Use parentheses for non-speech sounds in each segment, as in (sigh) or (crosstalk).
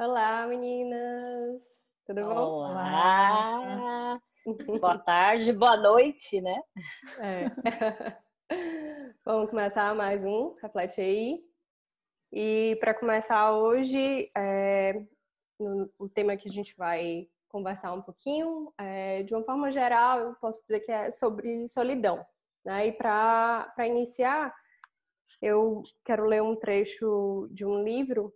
Olá, meninas! Tudo bom? Olá! boa tarde, boa noite, né? É. (laughs) Vamos começar mais um Reflete aí. E para começar hoje, é, no, o tema que a gente vai conversar um pouquinho, é, de uma forma geral, eu posso dizer que é sobre solidão. Né? E para iniciar, eu quero ler um trecho de um livro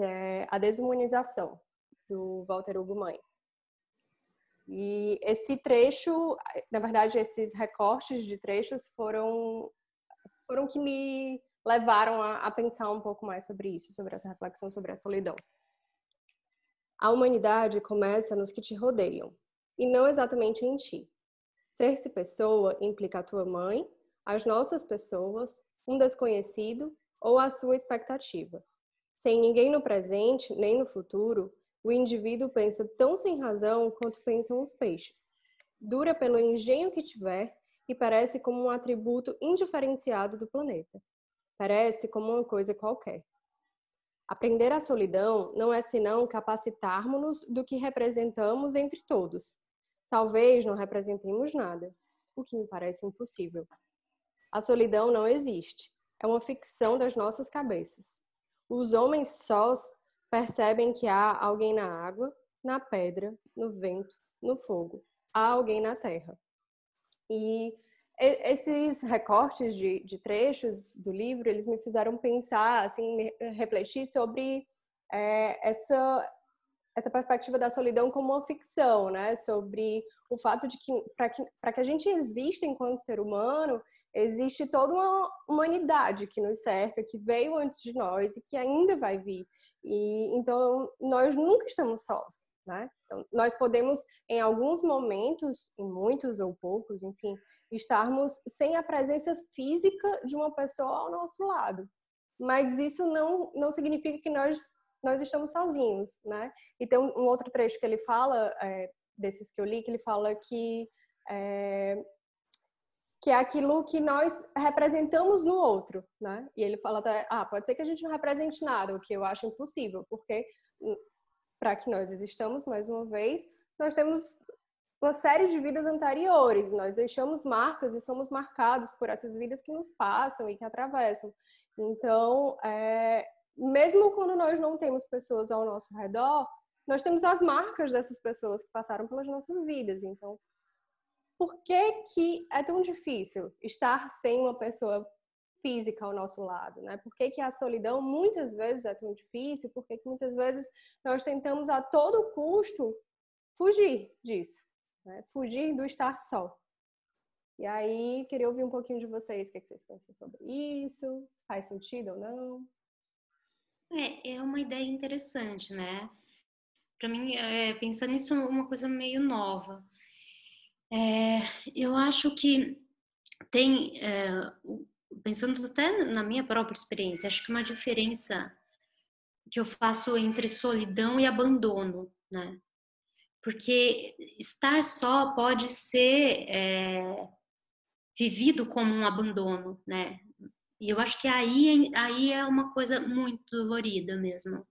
que é A Desumanização, do Walter Hugo Mãe. E esse trecho, na verdade, esses recortes de trechos foram, foram que me levaram a, a pensar um pouco mais sobre isso, sobre essa reflexão sobre a solidão. A humanidade começa nos que te rodeiam, e não exatamente em ti. Ser-se pessoa implica a tua mãe, as nossas pessoas, um desconhecido ou a sua expectativa. Sem ninguém no presente nem no futuro, o indivíduo pensa tão sem razão quanto pensam os peixes. Dura pelo engenho que tiver e parece como um atributo indiferenciado do planeta. Parece como uma coisa qualquer. Aprender a solidão não é senão capacitarmos-nos do que representamos entre todos. Talvez não representemos nada, o que me parece impossível. A solidão não existe, é uma ficção das nossas cabeças. Os homens sós percebem que há alguém na água, na pedra, no vento, no fogo. Há alguém na terra. E esses recortes de, de trechos do livro, eles me fizeram pensar, assim, refletir sobre é, essa essa perspectiva da solidão como uma ficção, né? Sobre o fato de que para que, que a gente exista enquanto ser humano, existe toda uma humanidade que nos cerca, que veio antes de nós e que ainda vai vir. E então nós nunca estamos sós, né? Então, nós podemos em alguns momentos, em muitos ou poucos, enfim, estarmos sem a presença física de uma pessoa ao nosso lado. Mas isso não não significa que nós nós estamos sozinhos, né? E tem um outro trecho que ele fala é, desses que eu li que ele fala que é, que é aquilo que nós representamos no outro, né? E ele fala até, ah, pode ser que a gente não represente nada, o que eu acho impossível, porque hum, para que nós existamos mais uma vez, nós temos uma série de vidas anteriores, nós deixamos marcas e somos marcados por essas vidas que nos passam e que atravessam. Então, é, mesmo quando nós não temos pessoas ao nosso redor, nós temos as marcas dessas pessoas que passaram pelas nossas vidas. Então, por que, que é tão difícil estar sem uma pessoa física ao nosso lado, né? Por que, que a solidão muitas vezes é tão difícil? Por que, que muitas vezes nós tentamos a todo custo fugir disso, né? fugir do estar só? E aí, queria ouvir um pouquinho de vocês, o que, que vocês pensam sobre isso, faz sentido ou não? É, é uma ideia interessante, né? Para mim, é, nisso, é uma coisa meio nova. É, eu acho que tem, é, pensando até na minha própria experiência, acho que uma diferença que eu faço entre solidão e abandono, né? Porque estar só pode ser é, vivido como um abandono, né? E eu acho que aí, aí é uma coisa muito dolorida mesmo.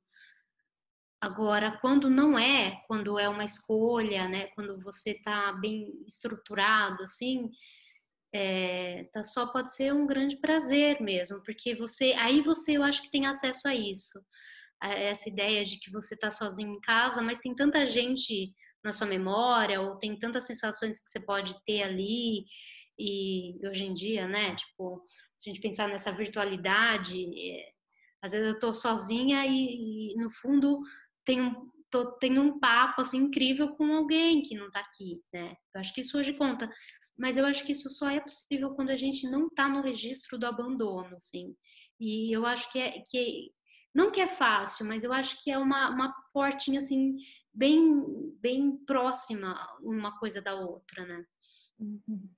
Agora, quando não é, quando é uma escolha, né, quando você está bem estruturado, assim, é, tá, só pode ser um grande prazer mesmo, porque você, aí você, eu acho que tem acesso a isso, a essa ideia de que você está sozinho em casa, mas tem tanta gente na sua memória, ou tem tantas sensações que você pode ter ali, e hoje em dia, né, tipo, se a gente pensar nessa virtualidade, é, às vezes eu estou sozinha e, e, no fundo tem um, tô, tem um papo assim incrível com alguém que não está aqui, né? Eu acho que isso hoje conta. Mas eu acho que isso só é possível quando a gente não está no registro do abandono, assim. E eu acho que é, que é, não que é fácil, mas eu acho que é uma, uma portinha assim bem bem próxima uma coisa da outra, né? Uhum.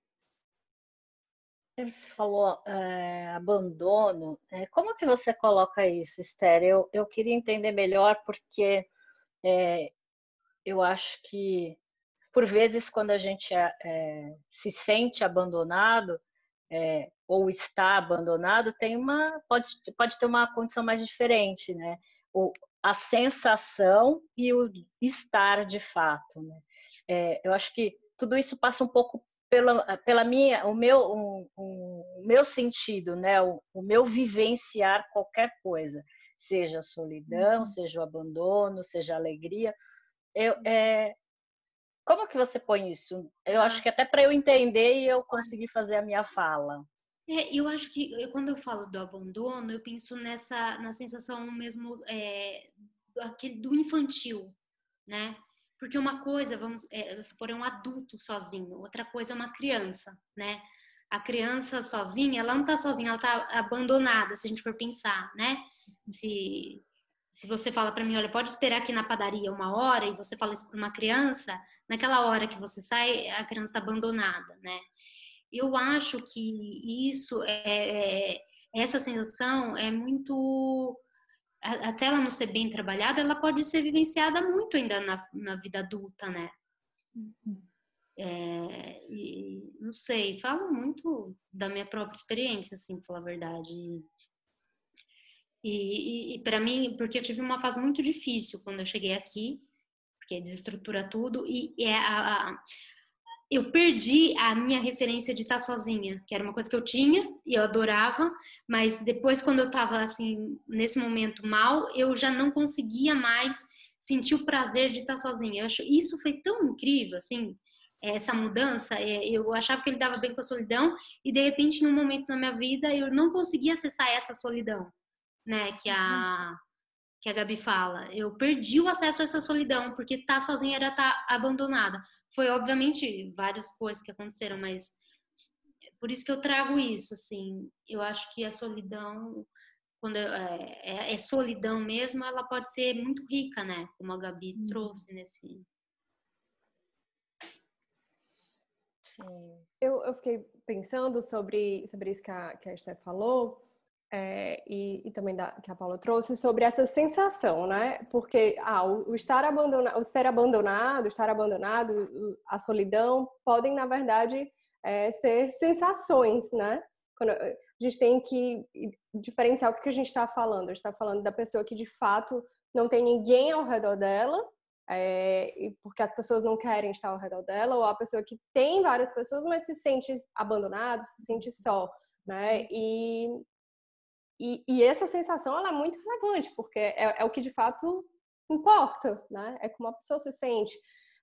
Você falou é, abandono. É, como que você coloca isso, Esther? Eu, eu queria entender melhor porque é, eu acho que, por vezes, quando a gente é, se sente abandonado ou está abandonado, tem uma pode, pode ter uma condição mais diferente, né? O, a sensação e o estar de fato. Né? É, eu acho que tudo isso passa um pouco pela, pela minha, o meu, um, um, meu sentido, né? O, o, meu vivenciar qualquer coisa, seja solidão, uhum. seja o abandono, seja alegria. Eu, é, como que você põe isso? Eu acho que até para eu entender e eu conseguir fazer a minha fala. É, eu acho que eu, quando eu falo do abandono, eu penso nessa na sensação mesmo é, aquele do infantil, né? Porque uma coisa, vamos é, supor, é um adulto sozinho, outra coisa é uma criança, né? A criança sozinha, ela não tá sozinha, ela tá abandonada, se a gente for pensar, né? Se, se você fala para mim, olha, pode esperar aqui na padaria uma hora, e você fala isso para uma criança, naquela hora que você sai, a criança está abandonada, né? Eu acho que isso é, é essa sensação é muito até ela não ser bem trabalhada, ela pode ser vivenciada muito ainda na, na vida adulta, né? Uhum. É, e, não sei, falo muito da minha própria experiência, assim, falar a verdade. E, e, e para mim, porque eu tive uma fase muito difícil quando eu cheguei aqui, porque desestrutura tudo, e é a, a eu perdi a minha referência de estar sozinha, que era uma coisa que eu tinha e eu adorava, mas depois quando eu estava assim nesse momento mal, eu já não conseguia mais sentir o prazer de estar sozinha. Eu acho isso foi tão incrível assim, essa mudança. É, eu achava que ele dava bem com a solidão e de repente, num momento na minha vida, eu não conseguia acessar essa solidão, né? Que a que a Gabi fala. Eu perdi o acesso a essa solidão, porque estar tá sozinha era estar tá abandonada. Foi, obviamente, várias coisas que aconteceram, mas por isso que eu trago isso, assim. Eu acho que a solidão, quando é, é, é solidão mesmo, ela pode ser muito rica, né? Como a Gabi hum. trouxe nesse. Sim. Eu, eu fiquei pensando sobre, sobre isso que a, que a Esther falou é, e, e, também da, que a Paula trouxe sobre essa sensação, né? Porque ah, o, o, estar abandonado, o ser abandonado, estar abandonado, a solidão podem na verdade é, ser sensações, né? Quando a gente tem que diferenciar o que a gente está falando. A gente está falando da pessoa que de fato não tem ninguém ao redor dela, é, porque as pessoas não querem estar ao redor dela, ou a pessoa que tem várias pessoas, mas se sente abandonado, se sente só, né? E, e, e, essa sensação ela é muito relevante, porque é, é, o que de fato importa, né? É como a pessoa se sente.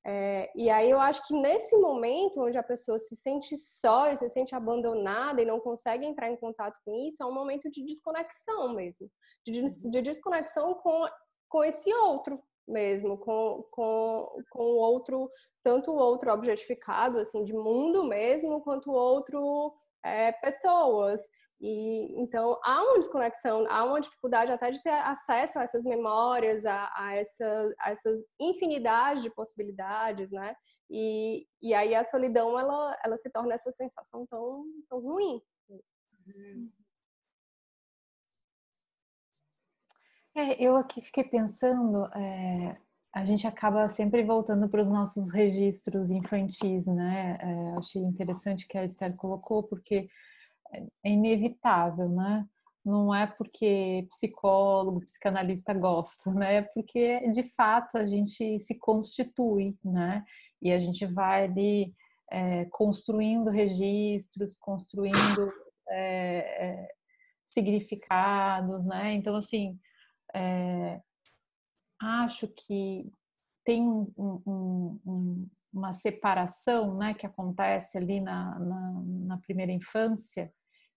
É, e aí eu acho que nesse momento onde a pessoa se sente só e se sente abandonada e não consegue entrar em contato com isso, é um momento de desconexão mesmo. De, uhum. de desconexão com, com esse outro mesmo, com, com, com o outro, tanto o outro objetificado, assim, de mundo mesmo, quanto o outro é, pessoas. E então há uma desconexão, há uma dificuldade até de ter acesso a essas memórias, a, a, essa, a essas infinidades de possibilidades, né? E, e aí a solidão ela, ela se torna essa sensação tão, tão ruim. É, eu aqui fiquei pensando, é, a gente acaba sempre voltando para os nossos registros infantis, né? É, achei interessante que a Esther colocou, porque é inevitável, né? Não é porque psicólogo, psicanalista gosta, né? Porque de fato a gente se constitui, né? E a gente vai ali é, construindo registros, construindo é, é, significados, né? Então, assim, é, acho que tem um, um, um, uma separação, né, que acontece ali na, na, na primeira infância,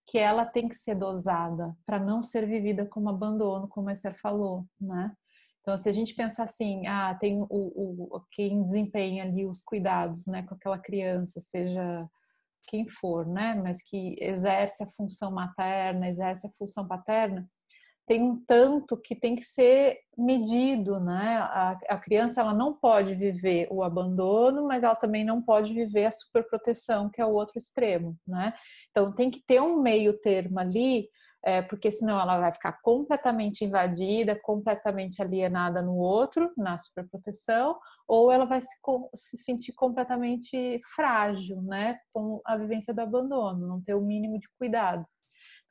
que ela tem que ser dosada para não ser vivida como abandono, como a Esther falou, né? Então, se a gente pensar assim, ah, tem o, o quem desempenha ali os cuidados, né, com aquela criança, seja quem for, né, mas que exerce a função materna, exerce a função paterna, tem um tanto que tem que ser medido, né? A, a, criança ela não pode viver o abandono, mas ela também não pode viver a superproteção, que é o outro extremo, né? Então tem que ter um meio termo ali, é, porque senão ela vai ficar completamente invadida, completamente alienada no outro, na superproteção, ou ela vai se, se sentir completamente frágil, né? Com a vivência do abandono, não ter o mínimo de cuidado.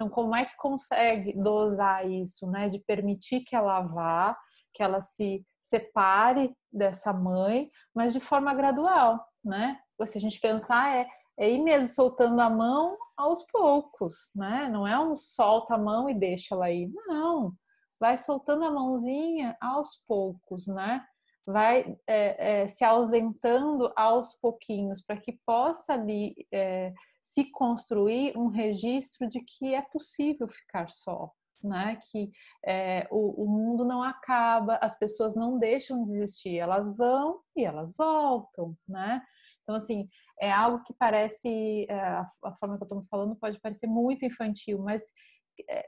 Então, como é que consegue dosar isso, né? De permitir que ela vá, que ela se separe dessa mãe, mas de forma gradual, né? Se a gente pensar, é, é ir mesmo soltando a mão aos poucos, né? Não é um solta a mão e deixa ela ir, não. Vai soltando a mãozinha aos poucos, né? Vai é, é, se ausentando aos pouquinhos para que possa ali é, se construir um registro de que é possível ficar só, né? Que é, o, o, mundo não acaba, as pessoas não deixam de existir, elas vão e elas voltam, né? Então, assim, é algo que parece, é, a, forma que eu estou falando pode parecer muito infantil, mas é,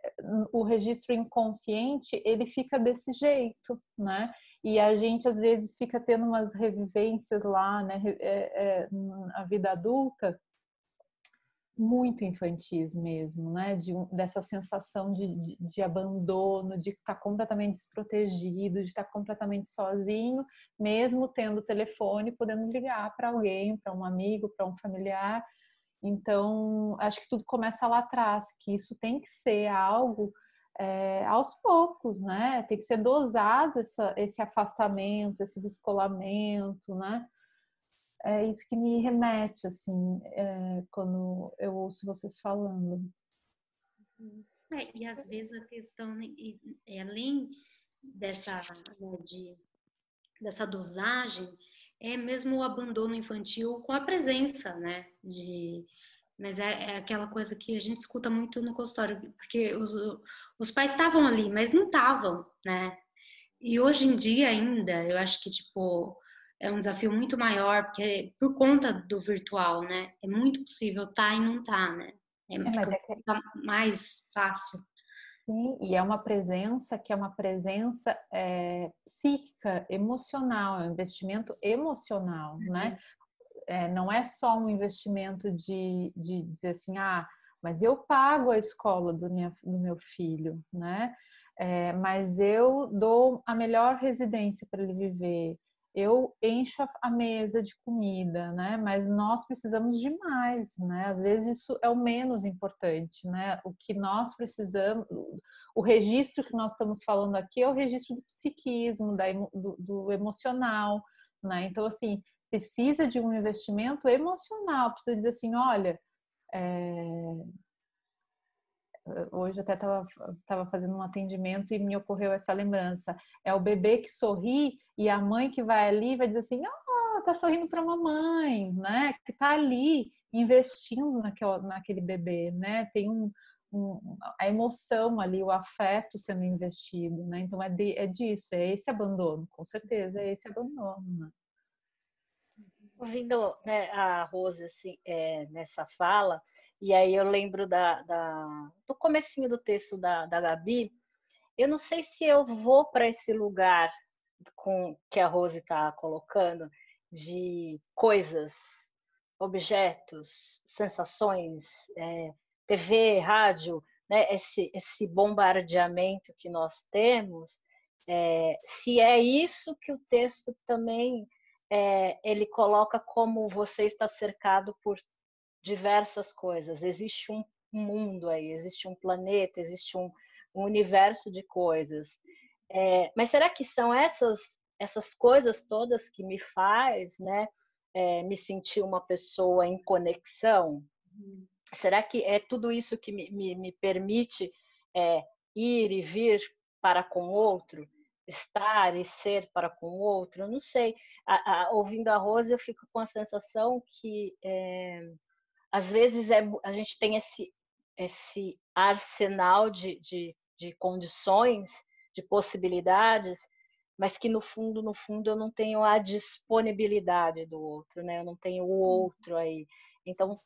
o registro inconsciente, ele fica desse jeito, né? E a gente, às vezes, fica tendo umas revivências lá, né? É, é, na vida adulta, muito infantis mesmo, né? De, dessa sensação de, de, de abandono, de estar completamente desprotegido, de estar completamente sozinho, mesmo tendo telefone, podendo ligar para alguém, para um amigo, para um familiar. Então, acho que tudo começa lá atrás, que isso tem que ser algo é, aos poucos, né? Tem que ser dosado essa, esse afastamento, esse descolamento, né? É isso que me remete, assim, é, quando eu ouço vocês falando. É, e às vezes a questão, né, é, além dessa, né, de, dessa dosagem, é mesmo o abandono infantil com a presença, né? De, mas é, é, aquela coisa que a gente escuta muito no consultório, porque os, os pais estavam ali, mas não estavam, né? E hoje em dia ainda, eu acho que, tipo, é um desafio muito maior, porque por conta do virtual, né? É muito possível tá e não tá, né? É, é fica, é fica mais fácil. Sim, e é uma presença que é uma presença é, psíquica, emocional, é um investimento emocional, né? uhum. né? É, não é só um investimento de, de dizer assim, ah, mas eu pago a escola do, minha, do meu filho, né? É, mas eu dou a melhor residência para ele viver, eu encho a mesa de comida, né? Mas nós precisamos de mais, né? Às vezes isso é o menos importante, né? O que nós precisamos, o registro que nós estamos falando aqui é o registro do psiquismo, do, do emocional, né? Então, assim, precisa de um investimento emocional, precisa dizer assim, olha, é, hoje até estava fazendo um atendimento e me ocorreu essa lembrança. É o bebê que sorri e a mãe que vai ali vai dizer assim, oh, tá sorrindo para a mamãe, né? Que tá ali investindo naquele bebê, né? Tem um, um, a emoção ali, o afeto sendo investido, né? Então é, de, é disso, é esse abandono, com certeza, é esse abandono. Né? Ouvindo né, a Rose assim, é, nessa fala, e aí eu lembro da, da, do comecinho do texto da, da Gabi. Eu não sei se eu vou para esse lugar com que a Rose está colocando de coisas, objetos, sensações, é, TV, rádio, né, esse, esse bombardeamento que nós temos, é, se é isso que o texto também é, ele coloca como você está cercado por diversas coisas. Existe um mundo aí, existe um planeta, existe um, um universo de coisas. É, mas será que são essas essas coisas todas que me faz, né, é, me sentir uma pessoa em conexão? Será que é tudo isso que me, me, me permite é, ir e vir para com o outro? Estar e ser para com o outro? Eu não sei. A, a, ouvindo a Rose, eu fico com a sensação que é, às vezes é, a gente tem esse, esse arsenal de, de, de condições, de possibilidades, mas que no fundo, no fundo, eu não tenho a disponibilidade do outro, né? Eu não tenho o uhum. outro aí. Então,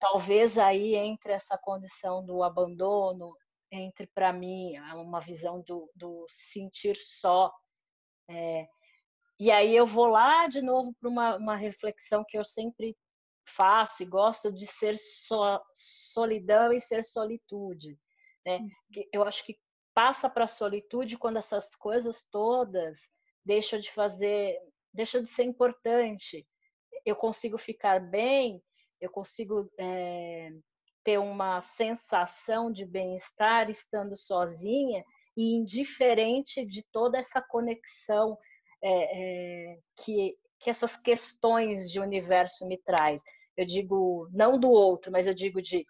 talvez aí entre essa condição do abandono, entre para mim uma visão do, do sentir só. É, e aí eu vou lá de novo para uma, uma reflexão que eu sempre faço e gosto de ser so, solidão e ser solitude. Né? Eu acho que passa para a solitude quando essas coisas todas deixam de fazer, deixam de ser importante. Eu consigo ficar bem, eu consigo é, ter uma sensação de bem-estar estando sozinha e indiferente de toda essa conexão é, é, que, que essas questões de universo me traz. Eu digo não do outro, mas eu digo de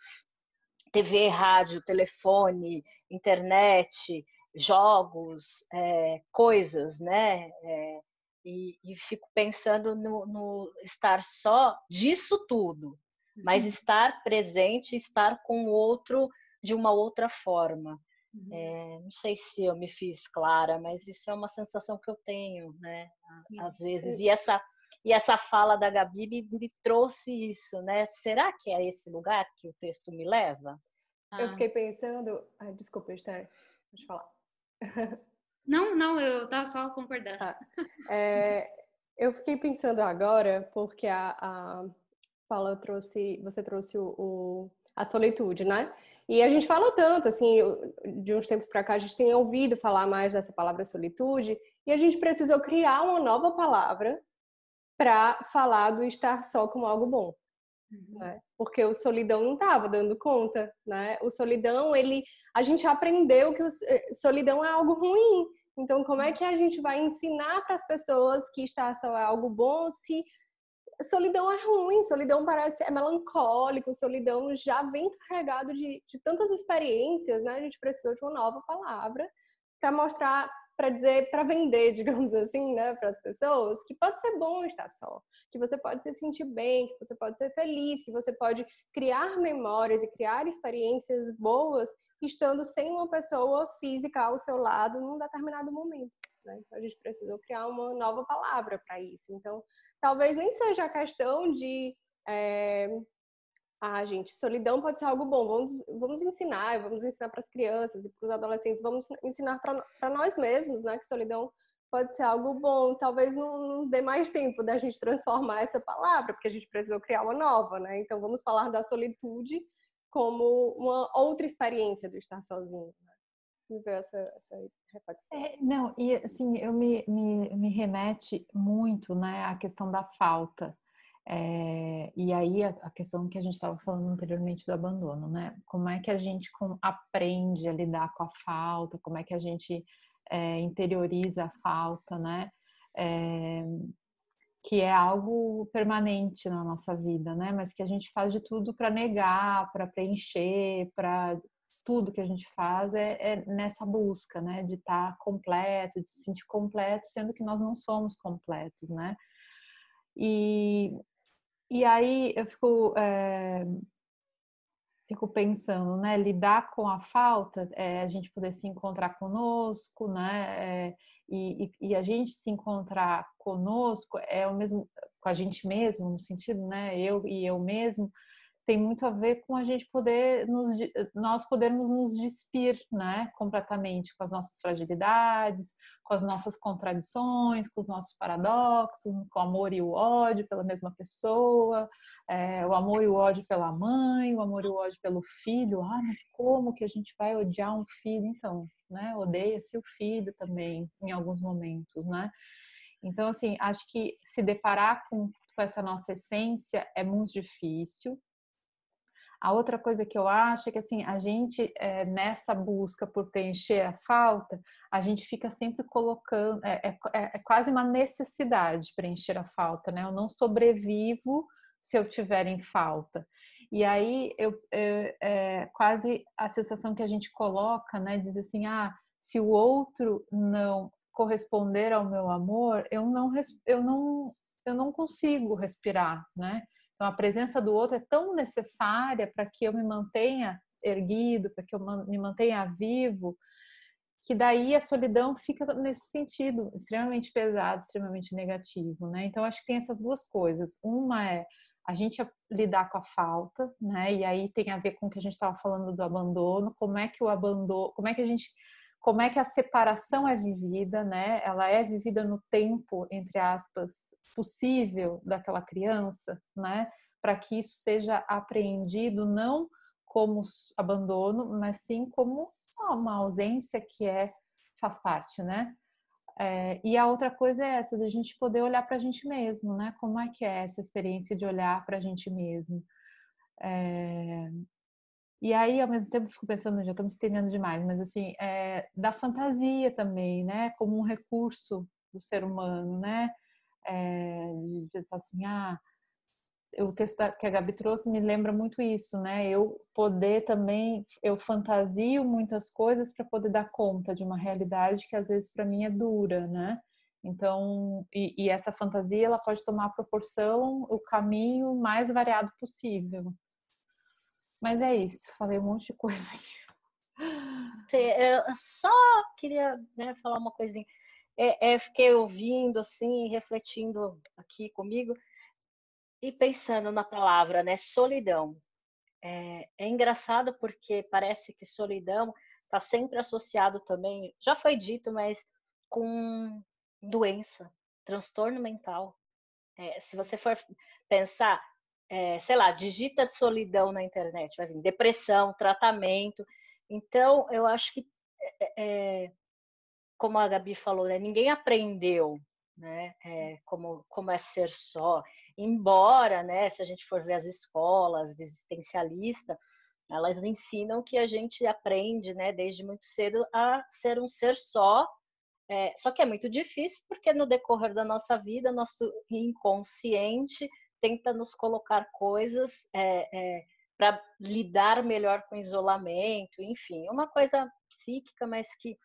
TV, rádio, telefone, internet, jogos, é, coisas, né? É, e, e, fico pensando no, no, estar só disso tudo, mas uhum. estar presente, estar com o outro de uma outra forma. Uhum. É, não sei se eu me fiz clara, mas isso é uma sensação que eu tenho, né? Às isso. vezes. E essa, e essa fala da Gabi me, me, trouxe isso, né? Será que é esse lugar que o texto me leva? Eu fiquei pensando. Ai, desculpa, Esther, pode falar. (laughs) Não, não, eu tava só concordando. Tá. É, eu fiquei pensando agora, porque a, a fala trouxe, você trouxe o, o, a solitude, né? E a gente fala tanto, assim, de uns tempos para cá, a gente tem ouvido falar mais dessa palavra solitude, e a gente precisou criar uma nova palavra para falar do estar só como algo bom. Uhum. Né? Porque o solidão não estava dando conta, né? O solidão, ele, a gente aprendeu que o eh, solidão é algo ruim. Então, como é que a gente vai ensinar para as pessoas que estar só é algo bom se solidão é ruim, solidão parece é melancólico, solidão já vem carregado de, de tantas experiências, né? A gente precisou de uma nova palavra para mostrar para dizer, para vender, (laughs) digamos assim, né, para as pessoas, que pode ser bom estar só, que você pode se sentir bem, que você pode ser feliz, que você pode criar memórias e criar experiências boas estando sem uma pessoa física ao seu lado num determinado momento. Né? Então a gente precisou criar uma nova palavra para isso. Então, talvez nem seja a questão de é, ah, gente, solidão pode ser algo bom. Vamos, vamos ensinar, vamos ensinar para as crianças e para os adolescentes, vamos ensinar para nós mesmos, né? Que solidão pode ser algo bom. Talvez não, dê mais tempo da gente transformar essa palavra, porque a gente precisou criar uma nova, né? Então vamos falar da solitude como uma outra experiência do estar sozinho. Né? Essa, essa. É, não, e assim, eu me, me, me remete muito né, à questão da falta. É, e aí a, a, questão que a gente estava falando anteriormente do abandono, né? Como é que a gente com, aprende a lidar com a falta? Como é que a gente é, interioriza a falta, né? É, que é algo permanente na nossa vida, né? Mas que a gente faz de tudo para negar, para preencher, para tudo que a gente faz é, é, nessa busca, né? De estar tá completo, de se sentir completo, sendo que nós não somos completos, né? E, e aí eu fico, é, fico pensando, né? Lidar com a falta, é, a gente poder se encontrar conosco, né? É, e, e, a gente se encontrar conosco é o mesmo com a gente mesmo, no sentido, né? Eu e eu mesmo tem muito a ver com a gente poder nos, nós podermos nos despir, né, completamente com as nossas fragilidades, com as nossas contradições, com os nossos paradoxos, com o amor e o ódio pela mesma pessoa, é, o amor e o ódio pela mãe, o amor e o ódio pelo filho. Ah, mas como que a gente vai odiar um filho? Então, né, odeia-se o filho também em alguns momentos, né? Então, assim, acho que se deparar com, com essa nossa essência é muito difícil, a outra coisa que eu acho é que assim, a gente é, nessa busca por preencher a falta, a gente fica sempre colocando, é, é, é, quase uma necessidade preencher a falta, né? Eu não sobrevivo se eu tiver em falta. E aí eu, é quase a sensação que a gente coloca, né? Diz assim, ah, se o outro não corresponder ao meu amor, eu não, eu não, eu não consigo respirar, né? Então, a presença do outro é tão necessária para que eu me mantenha erguido, para que eu me mantenha vivo, que daí a solidão fica nesse sentido extremamente pesado, extremamente negativo, né? Então, acho que tem essas duas coisas. Uma é a gente lidar com a falta, né? E aí tem a ver com o que a gente estava falando do abandono, como é que o abandono, como é que a gente como é que a separação é vivida, né? Ela é vivida no tempo, entre aspas, possível daquela criança, né? Para que isso seja apreendido não como abandono, mas sim como uma ausência que é faz parte, né? É, e a outra coisa é essa, da gente poder olhar para a gente mesmo, né? Como é que é essa experiência de olhar para a gente mesmo? É, E aí, ao mesmo tempo, fico pensando, já estou me estendendo demais, mas assim, é, da fantasia também, né? Como um recurso do ser humano, né? É, de pensar assim, ah, o texto que a Gabi trouxe me lembra muito isso, né? Eu poder também, eu fantasio muitas coisas para poder dar conta de uma realidade que às vezes para mim é dura, né? Então, e, e, essa fantasia ela pode tomar a proporção, o caminho mais variado possível. Mas é isso, falei um monte de coisa aqui. Eu só queria né, falar uma coisinha. É, é, fiquei ouvindo assim, refletindo aqui comigo e pensando na palavra, né, solidão. É, é engraçado porque parece que solidão está sempre associado também, já foi dito, mas com doença, transtorno mental. É, se você for pensar, é, sei lá, digita solidão na internet, vai vir depressão, tratamento. Então, eu acho que, é, é como a Gabi falou, né, ninguém aprendeu né, é, como, como é ser só. Embora, né, se a gente for ver as escolas existencialistas, elas ensinam que a gente aprende, né, desde muito cedo a ser um ser só. É, só que é muito difícil porque no decorrer da nossa vida, nosso inconsciente tenta nos colocar coisas é, é, para lidar melhor com o isolamento, enfim, uma coisa psíquica, mas que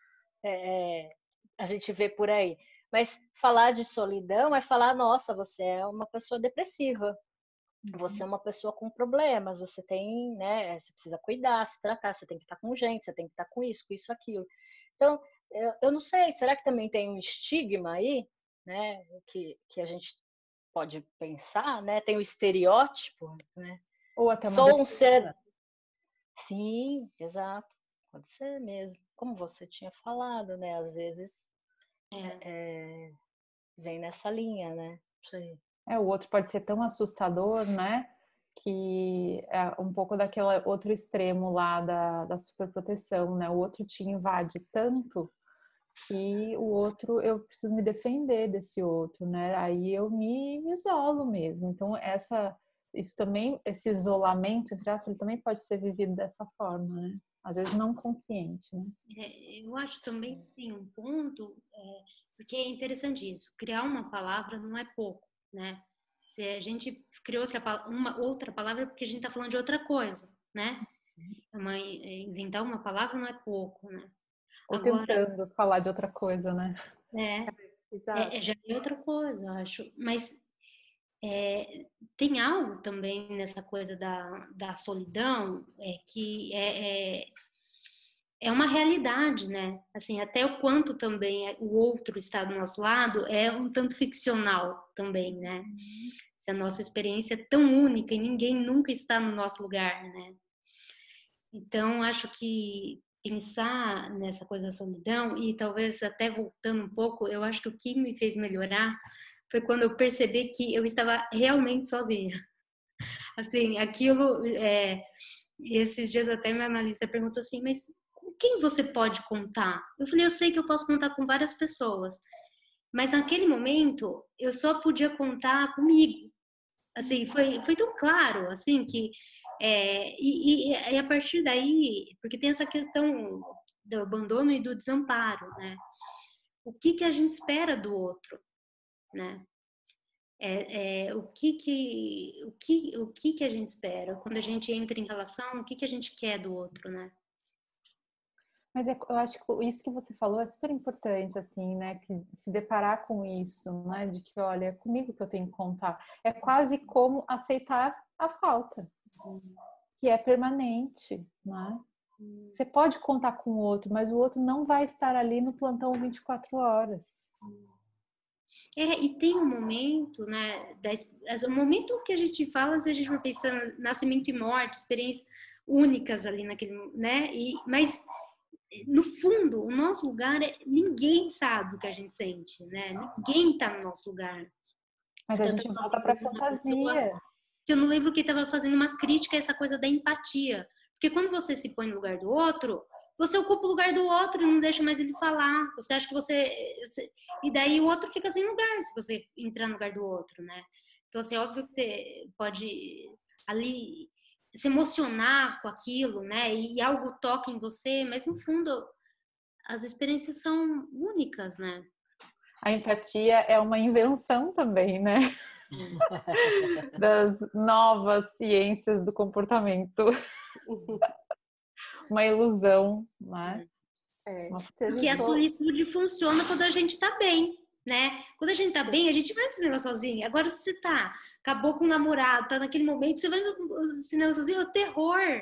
é, é, a gente vê por aí. Mas falar de solidão é falar, nossa, você é uma pessoa depressiva, você é uhum. uma pessoa com problemas, você tem, né, você precisa cuidar, se tratar, você tem que estar com gente, você tem que estar com isso, com isso, aquilo. Então, eu, eu não sei, será que também tem um estigma aí, né, que, que a gente pode pensar, né? Tem o estereótipo, né? Ou até uma Sou um ser. Sim, exato. Pode ser mesmo. Como você tinha falado, né? Às vezes é. É, vem nessa linha, né? É, o outro pode ser tão assustador, né? Que é um pouco daquele outro extremo lá da, da superproteção, né? O outro te invade tanto que o outro, eu preciso me defender desse outro, né? Aí eu me isolo mesmo. Então, essa, isso também, esse isolamento, entre aspas, ele também pode ser vivido dessa forma, né? Às vezes não consciente, né? É, eu acho também que tem um ponto, é, porque é interessante isso, criar uma palavra não é pouco, né? Se a gente cria outra, uma outra palavra, é porque a gente está falando de outra coisa, né? Uhum. Uma, inventar uma palavra não é pouco, né? Ou Agora, tentando falar de outra coisa, né? É, é, é já é outra coisa, eu acho. Mas é, tem algo também nessa coisa da, da solidão é, que é, é, é, uma realidade, né? Assim, até o quanto também é, o outro está do nosso lado é um tanto ficcional também, né? Uhum. Se a nossa experiência é tão única e ninguém nunca está no nosso lugar, né? Então, acho que pensar nessa coisa da solidão e talvez até voltando um pouco, eu acho que o que me fez melhorar foi quando eu percebi que eu estava realmente sozinha. (laughs) Assim, aquilo, é, esses dias até minha analista perguntou assim, mas com quem você pode contar? Eu falei, eu sei que eu posso contar com várias pessoas, mas naquele momento eu só podia contar comigo. Assim, foi, foi tão claro, assim, que é, e, e, e, a partir daí, porque tem essa questão do abandono e do desamparo, né? O que que a gente espera do outro, né? É, é, o que que o que o que que a gente espera quando a gente entra em relação? O que que a gente quer do outro, né? Mas é, eu acho que isso que você falou é super importante, assim, né? Que se deparar com isso, né? De que, olha, é comigo que eu tenho que contar. É quase como aceitar a falta, que é permanente, né? Você pode contar com o outro, mas o outro não vai estar ali no plantão 24 horas. É, e tem um momento, né? O momento que a gente fala, se a gente for pensando nascimento e morte, experiências únicas ali naquele, né? E, mas no fundo, o nosso lugar é ninguém sabe o que a gente sente, né? Ninguém está no nosso lugar. Mas a gente volta para fantasia. Eu não lembro que estava fazendo uma crítica a essa coisa da empatia, porque quando você se põe no lugar do outro, você ocupa o lugar do outro e não deixa mais ele falar. Você acha que você, você e daí o outro fica sem lugar se você entrar no lugar do outro, né? Então, assim, é óbvio que você pode ali se emocionar com aquilo, né? E algo toca em você, mas no fundo as experiências são únicas, né? A empatia é uma invenção também, né? (laughs) das novas ciências do comportamento. uma ilusão, né? É. Porque a solitude funciona quando a gente está bem, né? Quando a gente tá bem, a gente vai no cinema sozinho. Agora, se você tá, acabou com o namorado, tá naquele momento, você vai no cinema sozinho, é o terror.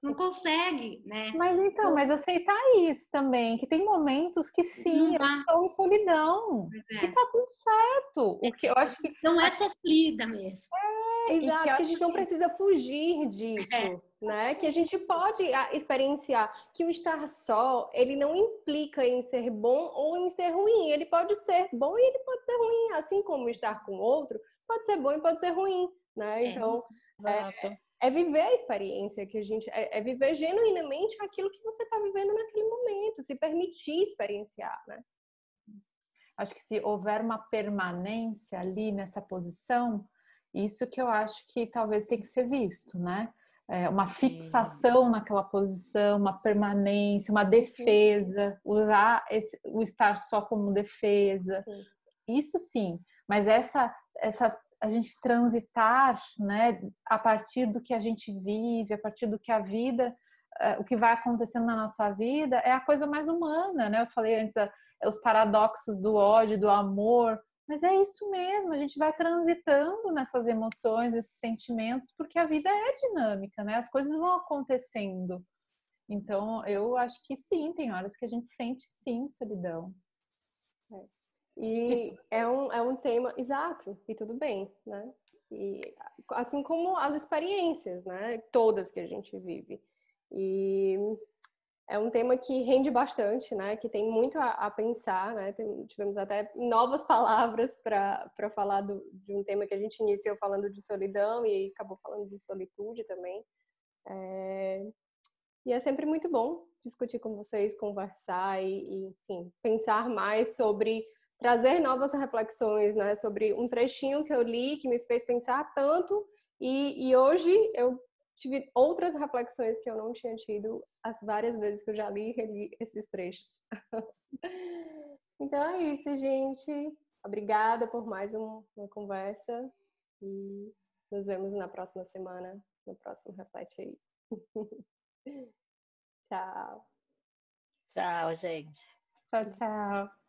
Não consegue, né? Mas então, mas aceitar isso também, que tem momentos que sim, eu estou em solidão. É. E tá tudo certo. O que eu acho que. Não é sofrida mesmo. É, Exato, que, que a gente não precisa fugir disso. É né? Que a gente pode ah, experienciar que o estar só, ele não implica em ser bom ou em ser ruim. Ele pode ser bom e ele pode ser ruim, assim como estar com outro pode ser bom e pode ser ruim, né? É, então, é, é, viver a experiência que a gente é, é viver genuinamente aquilo que você está vivendo naquele momento, se permitir experienciar, né? Acho que se houver uma permanência ali nessa posição, isso que eu acho que talvez tem que ser visto, né? é, uma fixação naquela posição, uma permanência, uma defesa, usar esse, o estar só como defesa. Sim. Isso sim, mas essa, essa a gente transitar, né, a partir do que a gente vive, a partir do que a vida, uh, o que vai acontecendo na nossa vida, é a coisa mais humana, né? Eu falei antes, uh, os paradoxos do ódio, do amor, mas é isso mesmo, a gente vai transitando nessas emoções, esses sentimentos, porque a vida é dinâmica, né? As coisas vão acontecendo. Então, eu acho que sim, tem horas que a gente sente sim solidão. É. E é um, é um tema, exato, e tudo bem, né? E, assim como as experiências, né? Todas que a gente vive. E é um tema que rende bastante, né? Que tem muito a, a pensar, né? Tem, tivemos até novas palavras para falar do, de um tema que a gente iniciou falando de solidão e acabou falando de solitude também. É, e é sempre muito bom discutir com vocês, conversar e, e, enfim, pensar mais sobre trazer novas reflexões, né? Sobre um trechinho que eu li que me fez pensar tanto e, e hoje eu tive outras reflexões que eu não tinha tido as várias vezes que eu já li e reli esses trechos. (laughs) então é isso, gente. Obrigada por mais um, uma conversa e nos vemos na próxima semana, no próximo Reflete aí. (laughs) tchau. Tchau, gente. Tchau, tchau.